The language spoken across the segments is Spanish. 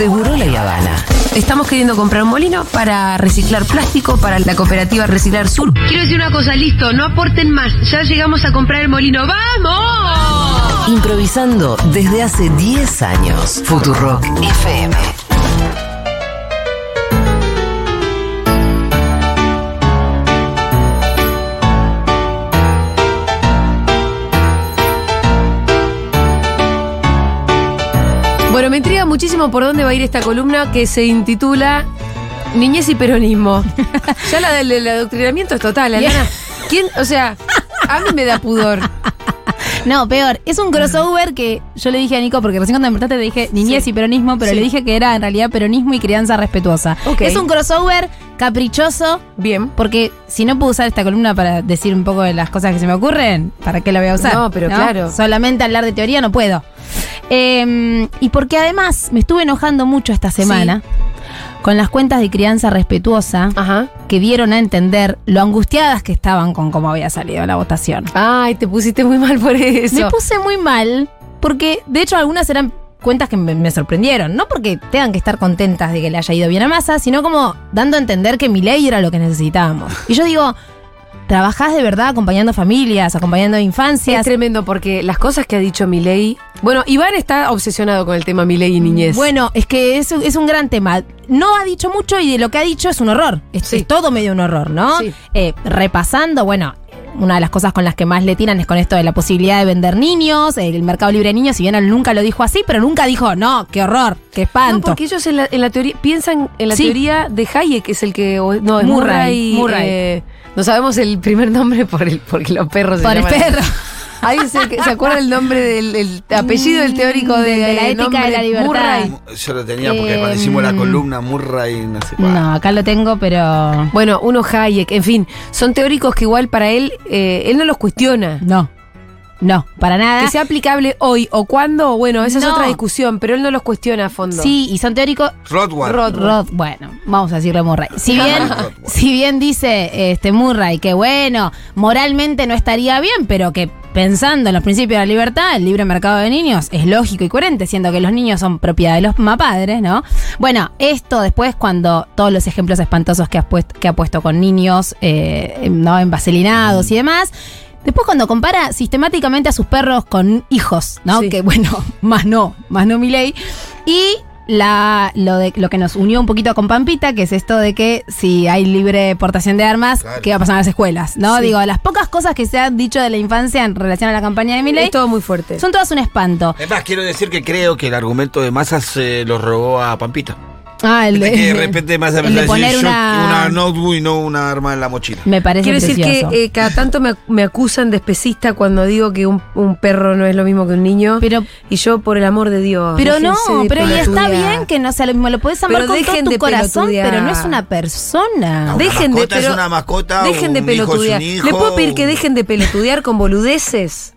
Seguro La Habana. Estamos queriendo comprar un molino para reciclar plástico para la cooperativa Reciclar Sur. Quiero decir una cosa, listo, no aporten más. Ya llegamos a comprar el molino. ¡Vamos! Improvisando desde hace 10 años. Futurock FM. Bueno, me intriga muchísimo por dónde va a ir esta columna que se intitula Niñez y Peronismo. ya la del, del adoctrinamiento es total, Alana. ¿Quién? O sea, a mí me da pudor. No, peor. Es un crossover que yo le dije a Nico, porque recién cuando me preguntaste te dije niñez y peronismo, pero Sí. le dije que era en realidad peronismo y crianza respetuosa. Ok. Es un crossover caprichoso, Bien. porque si no puedo usar esta columna para decir un poco de las cosas que se me ocurren, ¿para qué la voy a usar? No, pero claro. Solamente hablar de teoría no puedo. Eh, y porque además me estuve enojando mucho esta semana con las cuentas de crianza respetuosa Ajá. que dieron a entender lo angustiadas que estaban con cómo había salido la votación. Ay, te pusiste muy mal por eso. Me puse muy mal porque de hecho algunas eran cuentas que me, me sorprendieron. No porque tengan que estar contentas de que le haya ido bien a Massa, sino como dando a entender que mi ley era lo que necesitábamos. Y yo digo, ¿trabajás de verdad acompañando familias, acompañando Es infancias? tremendo porque las cosas que ha dicho Milei. Bueno, Iván está obsesionado con el tema Milei y niñez. Bueno, es que es, es un gran tema. No ha dicho mucho y de lo que ha dicho es un horror. Es, Sí. es todo medio un horror, ¿no? Sí. Eh, repasando, bueno, una de las cosas con las que más le tiran es con esto de la posibilidad de vender niños, el mercado libre de niños, si bien él nunca lo dijo así, pero nunca dijo, no, qué horror, qué No, espanto. porque ellos en la, en la teoría piensan en la Sí. teoría de Hayek, que es el que. No, es Murray, Murray. Murray. eh, no sabemos el primer nombre por el, porque los perros se Por el llaman- perro. ¿Alguien se, se acuerda el nombre del el apellido del teórico de, De la ética nombre? de la libertad. Murray. Yo lo tenía porque Eh, cuando hicimos la mm. columna Murray no sé cuál. No, acá lo tengo, pero Bueno, uno Hayek, en fin, son teóricos que igual para él, eh, él no los cuestiona. no. No, para nada. Que sea aplicable hoy o cuándo, bueno, esa es No. otra discusión, pero él no los cuestiona a fondo. Sí, y son teóricos Rothward. Rod- Rod, bueno, vamos a decirle Murray. Si bien, si bien dice este Murray que bueno, moralmente no estaría bien, pero que pensando en los principios de la libertad, el libre mercado de niños es lógico y coherente, siendo que los niños son propiedad de los mapadres, ¿no? Bueno, esto después cuando todos los ejemplos espantosos que, has puesto, que ha puesto con niños, eh, ¿no? Envaselinados y demás. Después cuando compara sistemáticamente a sus perros con hijos, ¿no? Sí. Que bueno, más no, más no mi ley. Y la, lo, de, lo que nos unió un poquito con Pampita, que es esto de que si hay libre portación de armas, Claro. ¿qué va a pasar en las escuelas? ¿no? Sí. Digo, las pocas cosas que se han dicho de la infancia en relación a la campaña de Milei Es todo muy fuerte. son todas un espanto. Es más, quiero decir que creo que el argumento de Massa se lo robó a Pampita. Ah, el de, que de repente de a decir poner una, una notebook y no una arma en la mochila. Me parece Quiero decir precioso. que eh, cada tanto me, me acusan de especista cuando digo que un, un perro no es lo mismo que un niño. Pero- y yo, por el amor de Dios. Pero no, de pero y está bien que no sea lo mismo. Lo podés amar Pero con todo dejen tu de corazón, pelotudear. pero no es una persona. No. Dejen Una de, es pero- una mascota, Dejen de pelotudear. hijo, ¿Le puedo pedir que dejen de pelotudear con boludeces?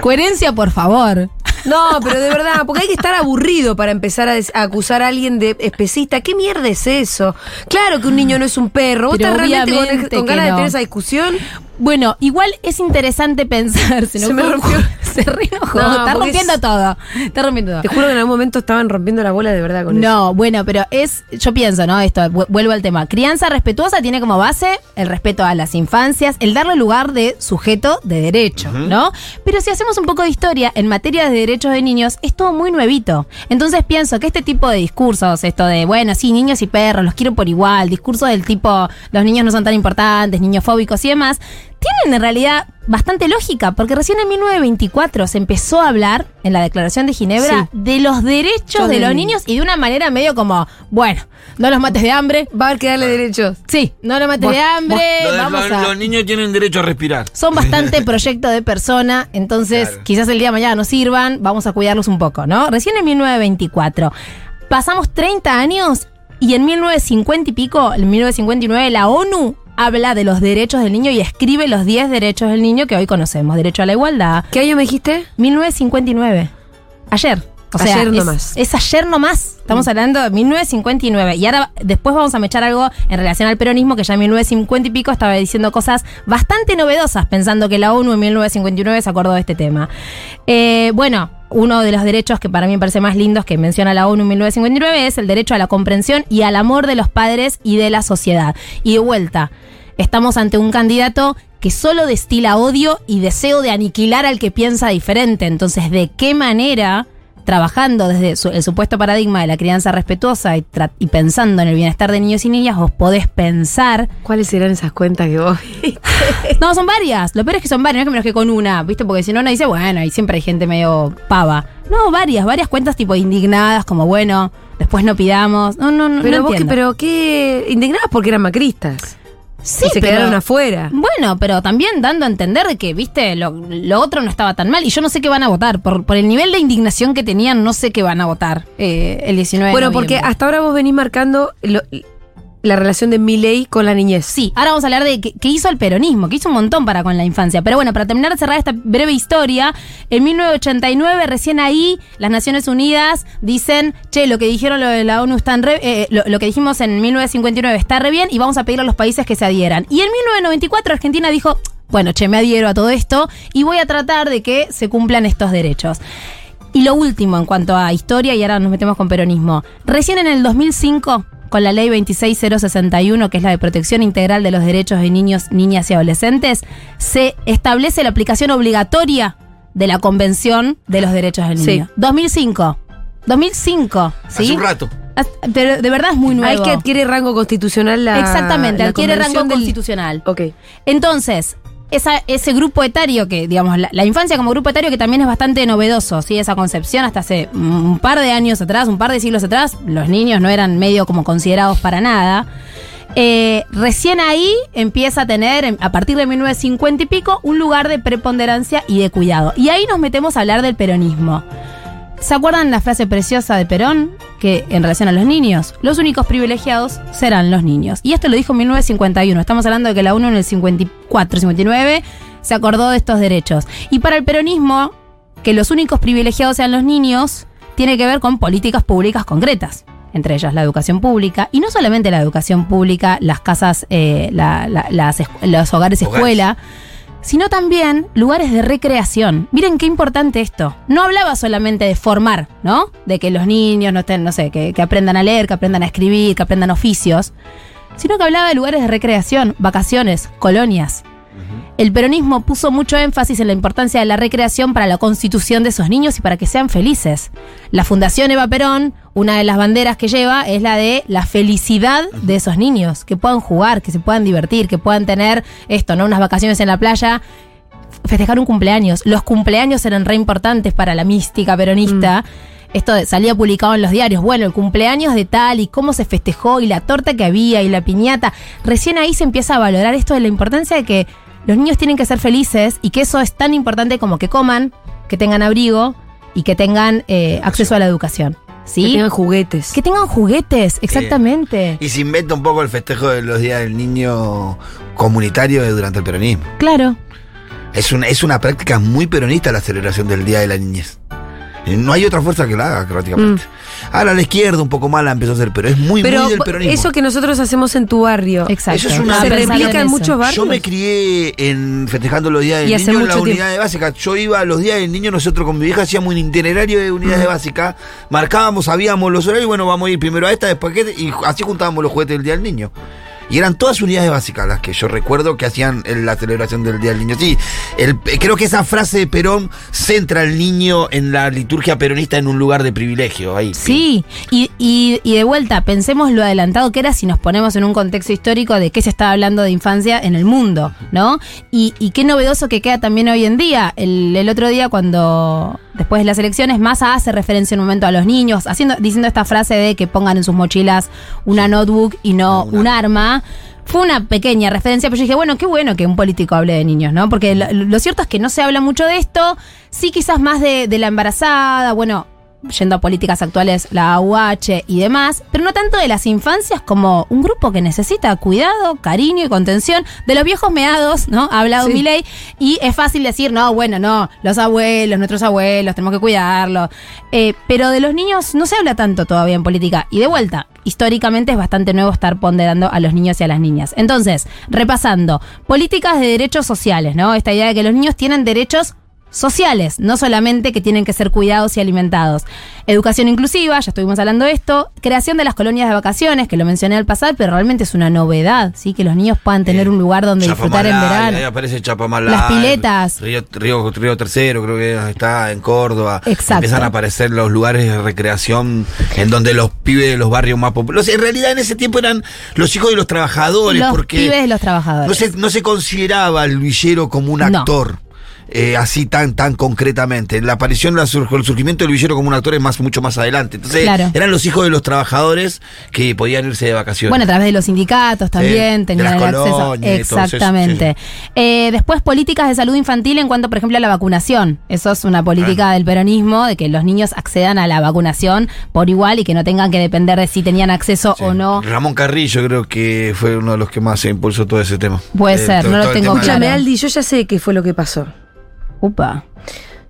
Coherencia, por favor. No, pero de verdad, porque hay que estar aburrido para empezar a, des- a acusar a alguien de especista. ¿Qué mierda es eso? Claro que un niño no es un perro. ¿Vos Pero estás realmente con, obviamente con que ganas de no. tener esa discusión? Bueno, igual es interesante pensar. Se, Se me enojó. rompió. Se reenojó. No, está rompiendo es- todo. Está rompiendo todo. Te juro que en algún momento estaban rompiendo la bola de verdad con eso. No, bueno, pero es, yo pienso, ¿no? Esto, vu- vuelvo al tema. Crianza respetuosa tiene como base el respeto a las infancias, el darle lugar de sujeto de derecho, ¿no? Pero si hacemos un poco de historia, en materia de derechos de niños, es todo muy nuevito. Entonces pienso que este tipo de discursos, esto de, bueno, sí, niños y perros, los quiero por igual, discursos del tipo, los niños no son tan importantes, niños fóbicos y demás, tienen en realidad bastante lógica, porque recién en 1924 se empezó a hablar en la Declaración de Ginebra Sí. de los derechos Yo de de- los niños y de una manera medio como, bueno, no los mates de hambre. Va a haber que darle derechos. Sí, no los mates de hambre. Vamos lo- a. Los niños tienen derecho a respirar. Son bastante proyecto de persona, entonces Claro. quizás el día de mañana no sirvan, vamos a cuidarlos un poco, ¿no? Recién en 1924. Pasamos 30 años y en 1950 y pico, en 1959, la ONU habla de los derechos del niño y escribe los 10 derechos del niño que hoy conocemos. Derecho a la igualdad, ¿Qué año me dijiste? 1959. Ayer. O sea, Ayer es, nomás. es ayer nomás. Estamos hablando de 1959. Y ahora después vamos a mechar algo en relación al peronismo, que ya en 1950 y pico estaba diciendo cosas bastante novedosas, pensando que la ONU en 1959 se acordó de este tema. Eh, bueno, uno de los derechos que para mí me parece más lindos que menciona la ONU en 1959 es el derecho a la comprensión y al amor de los padres y de la sociedad. Y de vuelta, estamos ante un candidato que solo destila odio y deseo de aniquilar al que piensa diferente. Entonces, ¿de qué manera, trabajando desde su- el supuesto paradigma de la crianza respetuosa y, y pensando en el bienestar de niños y niñas, vos podés pensar ¿Cuáles serán esas cuentas que vos no, son varias. Lo peor es que son varias, no es que menos que con una, ¿viste? Porque si no, uno dice, bueno, y siempre hay gente medio pava. No, varias, varias cuentas tipo indignadas, como bueno, después no pidamos. No, no, no. Pero no vos que, pero qué indignadas porque eran macristas. Sí, y se pero- quedaron afuera. Bueno, pero también dando a entender de que, viste, lo, lo otro no estaba tan mal. Y yo no sé qué van a votar. Por, por el nivel de indignación que tenían, no sé qué van a votar eh, el 19 de Bueno, porque hasta ahora vos venís marcando lo- la relación de Milei con la niñez. Sí, ahora vamos a hablar de qué, hizo el peronismo, que hizo un montón para con la infancia. Pero bueno, para terminar de cerrar esta breve historia, en 1989, recién ahí, las Naciones Unidas dicen, che, lo que dijeron lo de la ONU está en re- eh, lo, lo que dijimos en 1959 está re bien y vamos a pedirle a los países que se adhieran. Y en 1994 Argentina dijo, bueno, che, me adhiero a todo esto y voy a tratar de que se cumplan estos derechos. Y lo último en cuanto a historia, y ahora nos metemos con peronismo. Recién en el 2005, con la ley 26061, que es la de protección integral de los derechos de niños, niñas y adolescentes, se establece la aplicación obligatoria de la Convención de los Derechos del Sí. Niño. 2005. 2005, ¿sí? Hace un rato. Haz- Pero de verdad es muy nuevo. Hay que adquiere rango constitucional la. Exactamente, la adquiere rango del- constitucional. Ok. Entonces, esa, ese grupo etario que, digamos, la, la infancia como grupo etario que también es bastante novedoso, ¿sí? Esa concepción hasta hace un par de años atrás, un par de siglos atrás, los niños no eran medio como considerados para nada. Eh, recién ahí empieza a tener, a partir de 1950 y pico, un lugar de preponderancia y de cuidado. Y ahí nos metemos a hablar del peronismo. ¿Se acuerdan la frase preciosa de Perón? Que en relación a los niños, los únicos privilegiados serán los niños. Y esto lo dijo en 1951. Estamos hablando de que la ONU en el 54, 59 se acordó de estos derechos. Y para el peronismo, que los únicos privilegiados sean los niños, tiene que ver con políticas públicas concretas. Entre ellas la educación pública. Y no solamente la educación pública, las casas, eh, la- la- las los hogares Hogares. escuela, sino también lugares de recreación. Miren qué importante esto. No hablaba solamente de formar, ¿no? De que los niños no estén, no sé, que, aprendan a leer, que aprendan a escribir, que aprendan oficios, sino que hablaba de lugares de recreación, vacaciones, colonias. El peronismo puso mucho énfasis en la importancia de la recreación para la constitución de esos niños y para que sean felices. La Fundación Eva Perón, una de las banderas que lleva es la de la felicidad de esos niños, que puedan jugar, que se puedan divertir, que puedan tener esto, ¿no? Unas vacaciones en la playa, festejar un cumpleaños. Los cumpleaños eran re importantes para la mística peronista. Esto de- salía publicado en los diarios. Bueno, el cumpleaños de tal y cómo se festejó y la torta que había y la piñata. Recién ahí se empieza a valorar esto de la importancia de que los niños tienen que ser felices y que eso es tan importante como que coman, que tengan abrigo y que tengan eh, acceso a la educación. ¿Sí? Que tengan juguetes. Que tengan juguetes, exactamente. Y se inventa un poco el festejo de los días del niño comunitario durante el peronismo. Claro. Es una, es una práctica muy peronista la celebración del Día de la Niñez. Eh, No hay otra fuerza que la haga, prácticamente. Ahora la izquierda un poco más la empezó a hacer, pero es muy, Pero muy del peronismo. eso que nosotros hacemos en tu barrio. Exacto. Eso es una- Se replica en muchos barrios. Yo me crié en festejando los días del Y niño en la mucho unidad de básica. Yo iba a los días del niño, nosotros con mi vieja hacíamos un itinerario de unidades de básica, marcábamos, sabíamos los horarios, y bueno, vamos a ir primero a esta, después a aquella, y así juntábamos los juguetes del día del niño. Y eran todas unidades básicas las que yo recuerdo que hacían la celebración del Día del Niño. Sí, eh, creo que esa frase de Perón centra al niño en la liturgia peronista en un lugar de privilegio. Ahí. Sí, y, y- de vuelta, pensemos lo adelantado que era si nos ponemos en un contexto histórico de qué se estaba hablando de infancia en el mundo, ¿no? Y, qué novedoso que queda también hoy en día. El otro día, cuando después de las elecciones, Massa hace referencia en un momento a los niños, haciendo, diciendo esta frase de que pongan en sus mochilas una notebook y no un arma. Fue una pequeña referencia, pero yo dije, bueno, qué bueno que un político hable de niños, ¿no? Porque lo, lo cierto es que no se habla mucho de esto, sí quizás más de, de la embarazada, bueno, yendo a políticas actuales, la AUH y demás, pero no tanto de las infancias como un grupo que necesita cuidado, cariño y contención de los viejos meados, ¿no? Ha hablado Sí. Milei y es fácil decir, no, bueno, no, los abuelos, nuestros abuelos, tenemos que cuidarlos. Eh, pero de los niños no se habla tanto todavía en política. Y de vuelta, históricamente es bastante nuevo estar ponderando a los niños y a las niñas. Entonces, repasando, políticas de derechos sociales, ¿no? Esta idea de que los niños tienen derechos sociales, no solamente que tienen que ser cuidados y alimentados. Educación inclusiva, ya estuvimos hablando de esto, creación de las colonias de vacaciones, que lo mencioné al pasar, pero realmente es una novedad, ¿sí? Que los niños puedan tener un lugar donde disfrutar en verano. Ahí aparece Chapamalal. Las piletas. Río, Río, Río Tercero, creo que está en Córdoba. Exacto. Empiezan a aparecer los lugares de recreación en donde los pibes de los barrios más populares. En realidad, en ese tiempo eran los hijos de los trabajadores. Los porque pibes de los trabajadores. No se, no se consideraba al villero como un No. Eh, así tan tan concretamente. La aparición, la sur- el surgimiento del villero como un actor es más mucho más adelante. Entonces, Claro. eran los hijos de los trabajadores que podían irse de vacaciones. Bueno, a través de los sindicatos también de tenían las el acceso. eso, Exactamente. Eh, después, políticas de salud infantil en cuanto, por ejemplo, a la vacunación. Eso es una política del peronismo, de que los niños accedan a la vacunación por igual y que no tengan que depender de si tenían acceso Sí. o no. Ramón Carrillo creo que fue uno de los que más se impulsó todo ese tema. Puede ser, no lo tengo claro. Escúchame, Aldi, yo ya sé qué fue lo que pasó. Upa.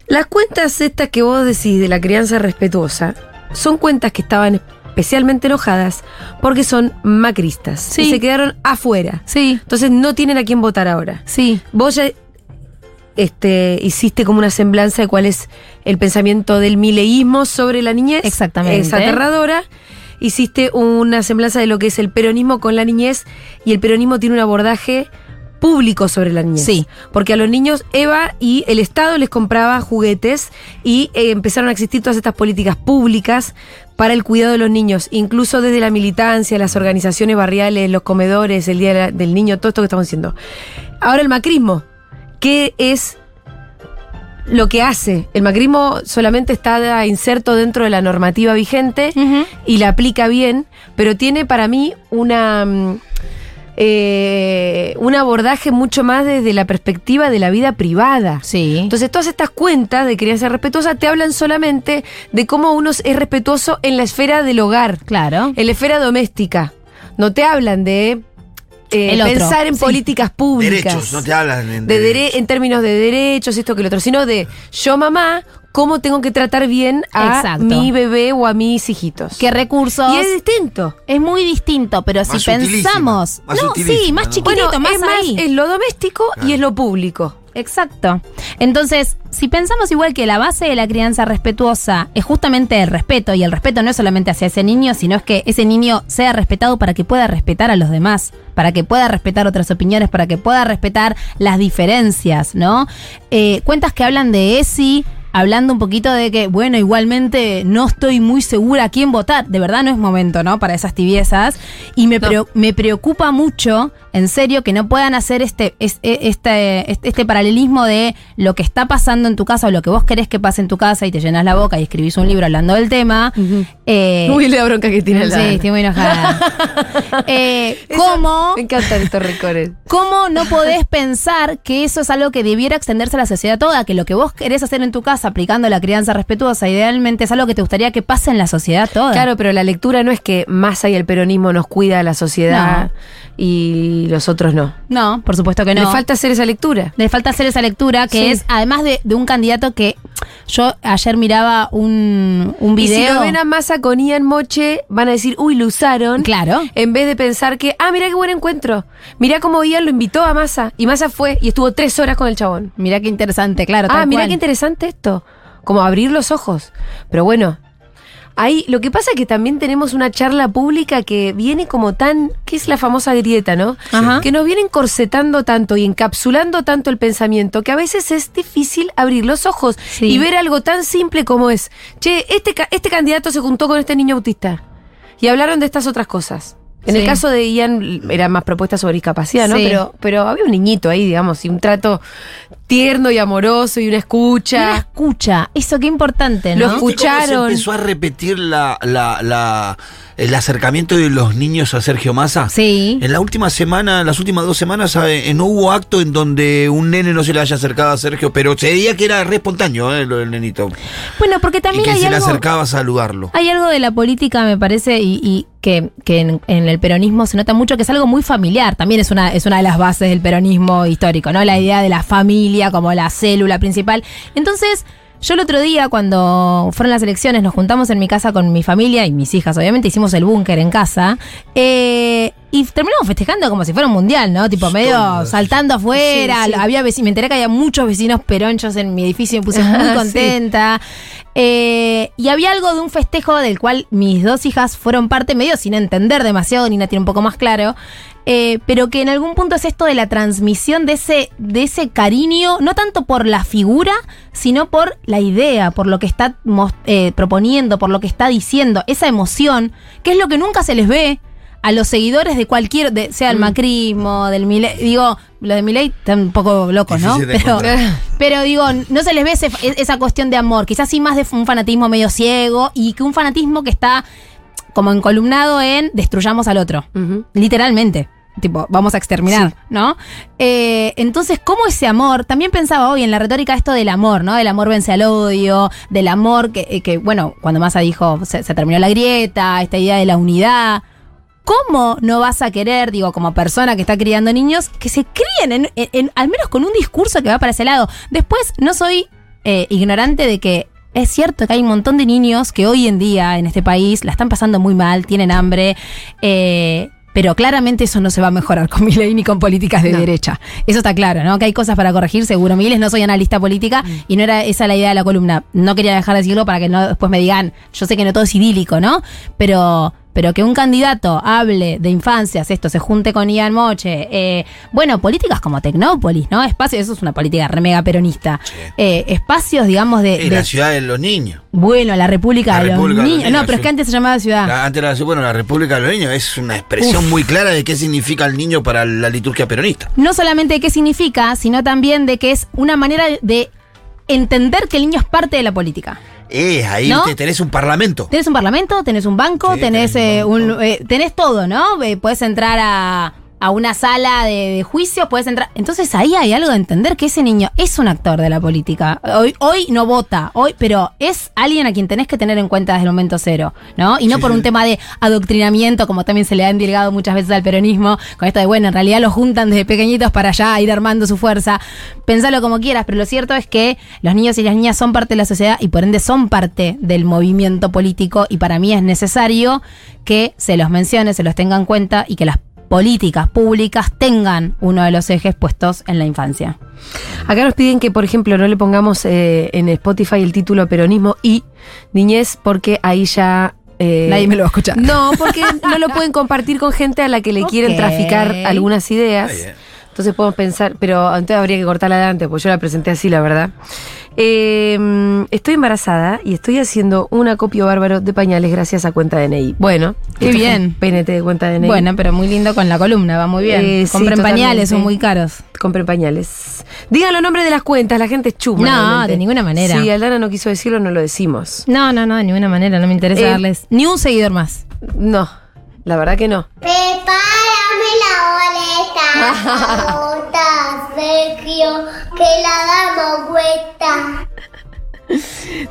Las cuentas estas que vos decís de la crianza respetuosa son cuentas que estaban especialmente enojadas porque son macristas. Sí. Y se quedaron afuera. Sí, Entonces no tienen a quién votar ahora. sí. Vos ya este, hiciste como una semblanza de cuál es el pensamiento del mileísmo sobre la niñez. Exactamente. Es aterradora. Hiciste una semblanza de lo que es el peronismo con la niñez y el peronismo tiene un abordaje público sobre la niñez. Sí. Porque a los niños Eva y el Estado les compraba juguetes y eh, empezaron a existir todas estas políticas públicas para el cuidado de los niños, incluso desde la militancia, las organizaciones barriales, los comedores, el Día de la- del Niño, todo esto que estamos diciendo. Ahora el macrismo, ¿qué es lo que hace? El macrismo solamente está inserto dentro de la normativa vigente y la aplica bien, pero tiene para mí una mm, eh, un abordaje mucho más desde la perspectiva de la vida privada. Sí. Entonces, todas estas cuentas de crianza respetuosa te hablan solamente de cómo uno es respetuoso en la esfera del hogar, claro. en la esfera doméstica. No te hablan de eh, pensar en sí. políticas públicas. Derechos, no te hablan en de derechos. dere- en términos de derechos, esto que lo otro, sino de yo mamá, cómo tengo que tratar bien a Exacto. mi bebé o a mis hijitos. ¿Qué recursos? y es distinto. Es muy distinto, pero si Más pensamos. más no, sí, más chiquitito, Bueno, más es más, ahí. es lo doméstico y es lo público. Exacto. Entonces, si pensamos igual que la base de la crianza respetuosa es justamente el respeto, y el respeto no es solamente hacia ese niño, sino es que ese niño sea respetado para que pueda respetar a los demás, para que pueda respetar otras opiniones, para que pueda respetar las diferencias, ¿no? Eh, cuentas que hablan de ESI, hablando un poquito de que, bueno, igualmente no estoy muy segura a quién votar. De verdad no es momento, ¿no? Para esas tibiezas. Y me, No. me preocupa mucho, en serio, que no puedan hacer este, es- e- este, este, este paralelismo de lo que está pasando en tu casa o lo que vos querés que pase en tu casa y te llenas la boca y escribís un libro hablando del tema. Eh, Muy la bronca que tiene sí, la estoy muy enojada. Eh, Eso- ¿Cómo? Me encantan estos recores. ¿Cómo no podés pensar que eso es algo que debiera extenderse a la sociedad toda? Que lo que vos querés hacer en tu casa aplicando la crianza respetuosa, idealmente es algo que te gustaría que pase en la sociedad toda. Claro, pero la lectura no es que Massa y el peronismo nos cuida a la sociedad y los otros no. No, por supuesto que no. Le falta hacer esa lectura. Le falta hacer esa lectura, que Sí. es, además de, de un candidato que yo ayer miraba un, un Y si video. lo ven a Massa con Ian Moche, van a decir, uy, lo usaron. Claro. En vez de pensar que, ah, mira qué buen encuentro. Mirá cómo Ian lo invitó a Massa. Y Massa fue y estuvo tres horas con el chabón. Mira qué interesante, claro. Ah, mira qué interesante esto. Como abrir los ojos. Pero bueno, ahí lo que pasa es que también tenemos una charla pública que viene como tan, que es la famosa grieta, ¿no? Ajá. Que nos viene encorsetando tanto y encapsulando tanto el pensamiento que a veces es difícil abrir los ojos Sí. y ver algo tan simple como es, che, este, este candidato se juntó con este niño autista y hablaron de estas otras cosas. En Sí. el caso de Ian era más propuestas sobre discapacidad, ¿no? Sí. Pero, pero había un niñito ahí, digamos, y un trato tierno y amoroso y una Una escucha. escucha, eso qué importante, Lo ¿no? escu- ¿Viste cómo escucharon. Se empezó a repetir la, la, la- el acercamiento de los niños a Sergio Massa. Sí. En la última semana, las últimas dos semanas, eh, no hubo acto en donde un nene no se le haya acercado a Sergio, pero se veía que era re espontáneo eh, lo del nenito. Bueno, porque Y también que hay se le acercaba a saludarlo. hay algo de la política, me parece, y, y que, que en, en el peronismo se nota mucho que es algo muy familiar. También es una, es una de las bases del peronismo histórico, ¿no? La idea de la familia como la célula principal. Entonces, yo el otro día, cuando fueron las elecciones, nos juntamos en mi casa con mi familia y mis hijas, obviamente, hicimos el búnker en casa. eh, Y terminamos festejando como si fuera un mundial, ¿no? Tipo medio saltando afuera. Sí, sí. Había me enteré que había muchos vecinos peronchos en mi edificio y me puse muy sí. contenta. Eh, y había algo de un festejo del cual mis dos hijas fueron parte, medio sin entender demasiado, Nina tiene un poco más claro. Eh, pero que en algún punto es esto de la transmisión de ese, de ese cariño, no tanto por la figura, sino por la idea, por lo que está eh, proponiendo, por lo que está diciendo, esa emoción, que es lo que nunca se les ve a los seguidores de cualquier, de- sea el Mm. macrismo, del Milei, digo, lo de Milei están un poco locos, ¿no? Pero, pero digo, no se les ve ese- esa cuestión de amor, quizás sí más de un fanatismo medio ciego y que un fanatismo que está como encolumnado en destruyamos al otro, literalmente. Tipo, vamos a exterminar, ¿no? Eh, entonces, ¿cómo ese amor? También pensaba hoy en la retórica esto del amor, ¿no? Del amor vence al odio, del amor que, eh, que bueno, cuando Massa dijo se, se terminó la grieta, esta idea de la unidad. ¿Cómo no vas a querer, digo, como persona que está criando niños, que se críen en, en- en- al menos con un discurso que va para ese lado? Después, no soy eh, ignorante de que es cierto que hay un montón de niños que hoy en día en este país la están pasando muy mal, tienen hambre, eh, pero claramente eso no se va a mejorar con Milei ni con políticas de No. derecha. Eso está claro, ¿no? Que hay cosas para corregir, seguro. Miles, no soy analista política y no era esa la idea de la columna. No quería dejar de decirlo para que no después me digan, yo sé que no todo es idílico, ¿no? Pero pero que un candidato hable de infancias, esto se junte con Ian Moche, eh, bueno, políticas como Tecnópolis, ¿no? Espacios, eso es una política re mega peronista. Eh, espacios, digamos, de, la ciudad de los niños. bueno, la República La de República los de los Niños. No, pero es que antes se llamaba ciudad. La- antes la, bueno, la República de los Niños es una expresión muy clara de qué significa el niño para la liturgia peronista. no solamente de qué significa, sino también de que es una manera de entender que el niño es parte de la política. Eh, ahí ¿No? te- tenés un parlamento. Tenés un parlamento, tenés un banco, Sí, tenés, tenés eh, un eh, tenés todo, ¿no? Eh, puedes entrar a, a una sala de, de juicio, puedes entrar. Entonces ahí hay algo de entender que ese niño es un actor de la política. Hoy, hoy no vota, hoy, pero es alguien a quien tenés que tener en cuenta desde el momento cero, ¿no? Y no Sí, por sí. un tema de adoctrinamiento, como también se le ha endilgado muchas veces al peronismo, con esto de, bueno, en realidad los juntan desde pequeñitos para allá ir armando su fuerza. Pensalo como quieras, pero lo cierto es que los niños y las niñas son parte de la sociedad y por ende son parte del movimiento político y para mí es necesario que se los mencione, se los tenga en cuenta y que las políticas públicas tengan uno de los ejes puestos en la infancia. Acá nos piden que, por ejemplo, no le pongamos eh, en Spotify el título peronismo y niñez, porque ahí ya. eh, Nadie me lo va a escuchar. No, porque no lo pueden compartir con gente a la que le quieren traficar algunas ideas. Está bien. Entonces podemos pensar, pero entonces habría que cortarla adelante, porque yo la presenté así, la verdad. Eh, mm, estoy embarazada y estoy haciendo un acopio bárbaro de pañales gracias a cuenta DNI. Bueno, Qué bien. PNT de cuenta DNI. Bueno, pero muy lindo con la columna, va muy bien. Eh, Compren pañales, son muy caros. Compren pañales. Digan los nombres de las cuentas, la gente es chuma. No, realmente. de ninguna manera. Si Aldana no quiso decirlo, no lo decimos. No, no, no, de ninguna manera, no me interesa Eh, darles ni un seguidor más. No, la verdad que no. La boleta, bota, Sergio, que la damos vuelta.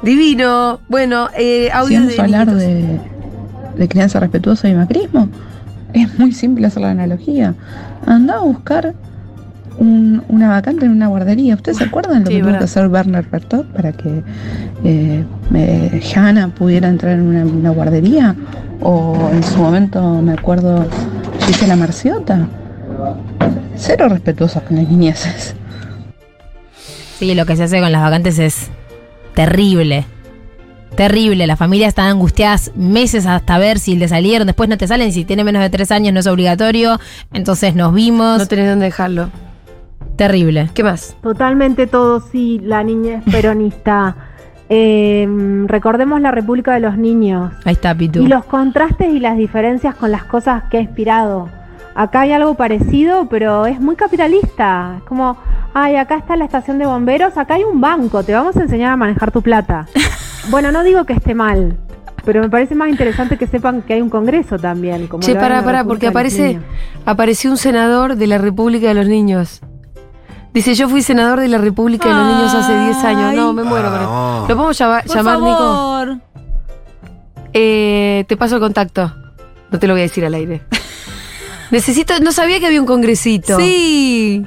Divino. Bueno, eh, audio de hablar de, de crianza respetuosa y macrismo, es muy simple hacer la analogía. Anda a buscar un- una vacante en una guardería. ¿Ustedes se acuerdan lo Sí, que tuvo verdad. que hacer Werner Bertot para que eh, eh, Hannah pudiera entrar en una, una guardería? O en su momento, me acuerdo, Gisela Marciota. Cero respetuosos con las niñeces. Sí, lo que se hace con las vacantes es terrible. Terrible. Las familias están angustiadas meses hasta ver si le salieron. Después no te salen. Si tiene menos de tres años no es obligatorio. Entonces nos vimos. No tenés dónde dejarlo. Terrible. ¿Qué más? Totalmente todo, sí, la niñez peronista. Eh, recordemos la República de los Niños Ahí está, Pitu. y los contrastes y las diferencias con las cosas que ha inspirado. Acá hay algo parecido, pero es muy capitalista. Es como, ay, acá está la estación de bomberos, acá hay un banco, te vamos a enseñar a manejar tu plata. bueno, no digo que esté mal, pero me parece más interesante que sepan que hay un congreso también. Como Che, pará, pará, porque aparece, apareció un senador de la República de los Niños. Dice, yo fui senador de la República de los Niños hace 10 años. No, me muero. con esto. ¿Lo podemos llama- Por llamar, Nico? favor. Eh, te paso el contacto. No te lo voy a decir al aire. Necesito, no sabía que había un congresito. Sí.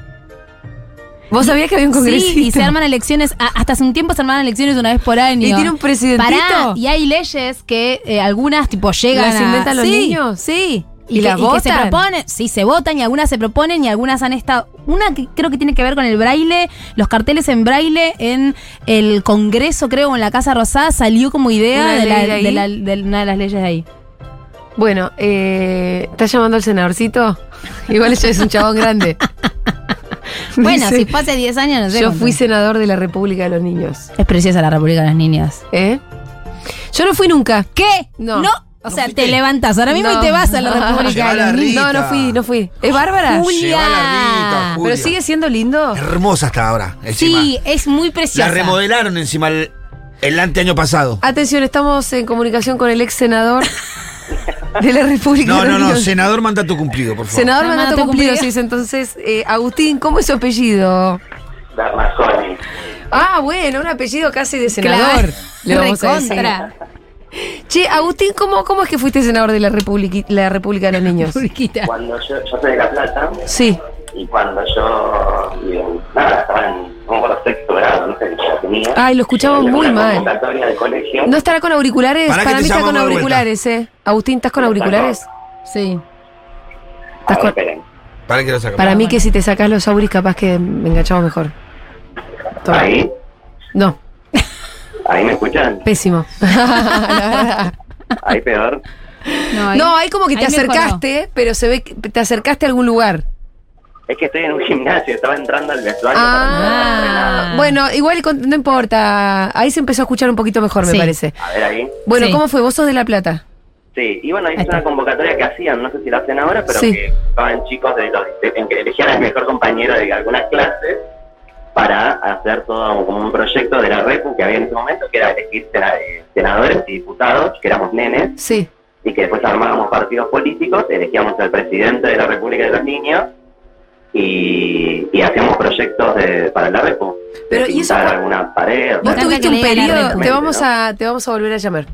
¿Vos sabías que había un congresito? Sí, y se arman elecciones. a- hasta hace un tiempo se armaban elecciones una vez por año. ¿Y tiene un presidentito? Pará, y hay leyes que eh, algunas tipo llegan ¿Las a- inventan los Sí, niños? Sí. Y, ¿Y que, las y que se proponen, sí, se votan y algunas se proponen y algunas han estado. Una que creo que tiene que ver con el braille, los carteles en braille en el Congreso, creo, o en la Casa Rosada, salió como idea ¿Una de, la- de ahí? de la- de una de las leyes de ahí. Bueno, eh, ¿estás llamando al senadorcito? Igual ella es un chabón grande. Bueno, Dice, si fue hace 10 años, no sé. Yo cuánto. fui senador de la República de los Niños. Es preciosa la República de las Niñas. ¿Eh? Yo no fui nunca. ¿Qué? No. O ¿No sea, fuiste? te levantas ahora mismo No. y te vas a la República. Rita. No, no fui, no fui. ¿Es Bárbara? Julia. Pero sigue siendo lindo. Hermosa hasta ahora. encima. Sí, es muy preciosa. La remodelaron encima el, el anteaño pasado. Atención, estamos en comunicación con el ex senador de la República No, no, no, senador mandato cumplido, por favor. Senador mandato mandato cumplido, cumplido. sí. dice. Entonces, eh, Agustín, ¿cómo es su apellido? Bernasconi. Ah, bueno, un apellido casi de senador. Claro. Le vamos a decir. Che, Agustín, ¿cómo, ¿cómo es que fuiste senador de la República, la República de los Niños? Cuando yo, yo soy de La Plata Sí. y cuando yo, nada, estaba en, acuerdo, sexto grado, no sé qué ya tenía. Ay, lo escuchamos muy mal. convocatoria de colegio. ¿No estará con auriculares? Para mí está con auriculares, ¿eh? Agustín, ¿estás con auriculares? Sí. Estás ver, con- esperen. Para que lo. Para mí que si te sacas los auris capaz que me enganchamos mejor. Toma. Ahí, No, ahí me escuchan. pésimo. La. Ahí peor. No, ahí- No, como que te mejoró. acercaste, pero se ve que te acercaste a algún lugar. Es que estoy en un gimnasio, estaba entrando al vestuario para Ah, entrenar. bueno, igual con- no importa. Ahí se empezó a escuchar un poquito mejor, me parece. A ver ahí. Bueno, Sí. ¿cómo fue? Vos sos de La Plata. Sí, y bueno, Ahí es una convocatoria que hacían, no sé si la hacen ahora, pero Sí. que estaban chicos de los, de- en que elegían al mejor compañero de algunas clases para hacer todo un- como un proyecto de la REPU que había en ese momento, que era elegir sena- eh, senadores y diputados, que éramos nenes, Sí. y que después armábamos partidos políticos, elegíamos al presidente de la República de los Niños y, y hacíamos proyectos de, para la REPU. Pero, de ¿y eso pintar alguna pared. Vos tuviste un periodo. Te vamos, a, te vamos a volver a llamar.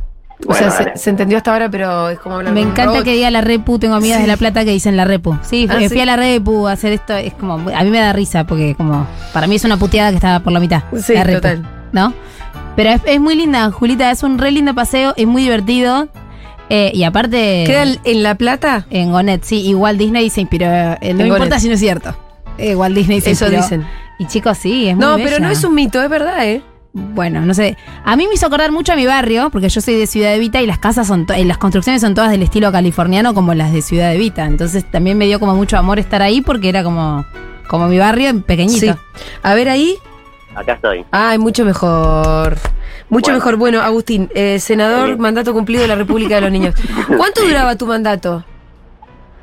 O Bueno, sea, se, entendió hasta ahora, pero es como hablar Me encanta robot. que diga la repu, tengo amigas Sí. de La Plata que dicen la repu. Sí, Ah, fui, sí. fui a la repu a hacer esto, es como, a mí me da risa porque como, para mí es una puteada que está por la mitad. Sí, la repu, total. ¿No? Pero es, es muy linda, Julita, es un re lindo paseo, es muy divertido. eh, y aparte, ¿Queda en- La Plata? en Gonet, sí, igual Disney se inspiró, eh, no En importa Gonet. si no es cierto. Eh, Igual Disney se Eso inspiró. dicen. Y chicos, sí, es muy No, pero no es un mito, es verdad, ¿eh? Bueno, no sé. A mí me hizo acordar mucho a mi barrio, porque yo soy de Ciudad de Vita y las casas son, to- eh, las construcciones son todas del estilo californiano como las de Ciudad de Vita. Entonces también me dio como mucho amor estar ahí porque era como, como mi barrio pequeñito. Sí. A ver ahí. Acá estoy. Ay, mucho mejor. Mucho Bueno. mejor. Bueno, Agustín, eh, senador, Sí. mandato cumplido de la República de los Niños. ¿Cuánto duraba tu mandato?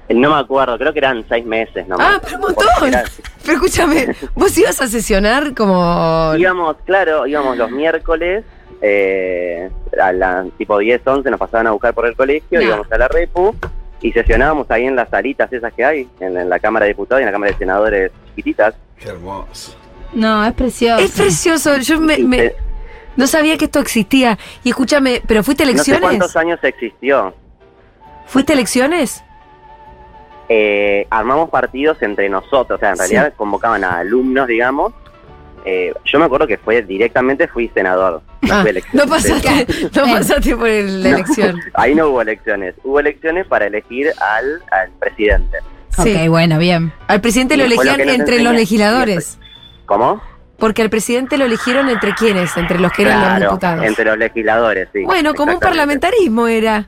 No me acuerdo, creo que eran seis meses nomás. Ah, pero un montón. Era- Pero escúchame, vos ibas a sesionar como. Íbamos, claro, íbamos los miércoles, eh, a las tipo 10, 11 nos pasaban a buscar por el colegio, No. íbamos a la Repu y sesionábamos ahí en las salitas esas que hay, en, en la Cámara de Diputados y en la Cámara de Senadores chiquititas. Qué hermoso. No, es precioso. Es precioso. Yo me, me- Eh, no sabía que esto existía. Y escúchame, ¿pero fuiste a no sé elecciones? cuántos años existió. ¿Fuiste a elecciones? Eh, armamos partidos entre nosotros, o sea, en Sí. realidad convocaban a alumnos, digamos. Eh, yo me acuerdo que fue directamente fui senador. No, Ah, fui elección. no pasaste, no Bien. pasaste por el- la No. elección. Ahí no hubo elecciones. Hubo elecciones para elegir al, al presidente. Sí. Bueno, bien. Al presidente Y lo elegían entre los legisladores. ¿Cómo? Porque al presidente lo eligieron entre quiénes, entre los que eran los diputados. entre los legisladores, sí. bueno, como un parlamentarismo era.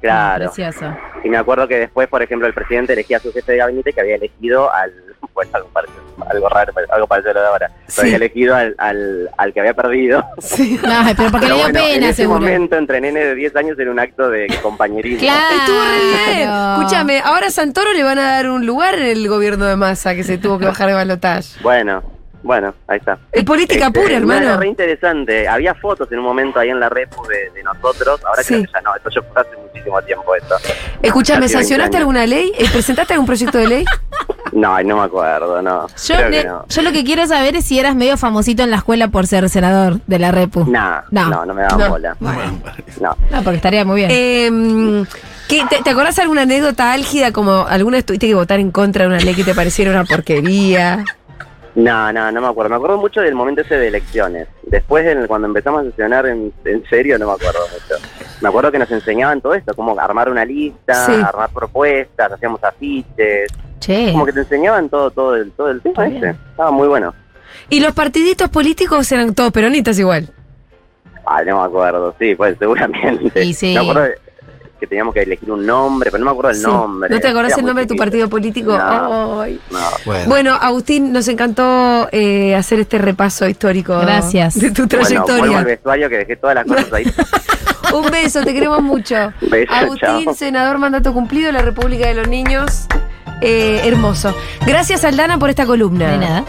Claro. Precioso. Y me acuerdo que después, por ejemplo, el presidente elegía a su jefe de gabinete que había elegido al. Pues algo, parecido, algo raro, pero algo parecido a lo de ahora. Pero Sí. había elegido al, al, al que había perdido. Sí. Ay, pero porque Pero le dio bueno, en pena, ese seguro. momento, entre nenes de 10 años, era un acto de compañerismo. Claro. Estuvo re bien. Escúchame, ahora a Santoro le van a dar un lugar en el gobierno de Massa que se tuvo que bajar de balotaje. Bueno, bueno, ahí está. Es política Este, pura, no, hermano. Era re interesante. Había fotos en un momento ahí en la repu de, de nosotros. Ahora Sí. creo que ya no. Esto yo fue hace muchísimo tiempo esto. 20 ¿sancionaste alguna ley? Eh, ¿Presentaste algún proyecto de ley? No, no me acuerdo, no. Yo, Creo ne- que no. yo lo que quiero saber es si eras medio famosito en la escuela por ser senador de la Repu. No, No. no, no, me daban No. bola. No. No, porque estaría muy bien. Eh, ¿qué- te, te acordás de alguna anécdota álgida como alguna vez tuviste que votar en contra de una ley que te pareciera una porquería? No, no, no me acuerdo. Me acuerdo mucho del momento ese de elecciones. Después, cuando empezamos a sesionar en, en serio, no me acuerdo mucho. Me acuerdo que nos enseñaban todo esto, cómo armar una lista, Sí. armar propuestas, hacíamos afiches. Che. Como que te enseñaban todo, todo el, todo el tema ese. Estaba muy bueno. Y los partiditos políticos eran todos peronistas igual. Ah, no me acuerdo, sí, pues seguramente. Y sí. Me acuerdo de- que teníamos que elegir un nombre, pero no me acuerdo el Sí. nombre. ¿No te acordás Era el nombre de tu partido político? No. Ay. No. Bueno. Bueno, Agustín, nos encantó eh, hacer este repaso histórico. Gracias. De tu Bueno, trayectoria. al vestuario que dejé todas las cosas ahí. Un beso, te queremos mucho. Beso, Agustín, chao. senador mandato cumplido de la República de los Niños. Eh, hermoso. Gracias, Aldana, por esta columna. Hay nada.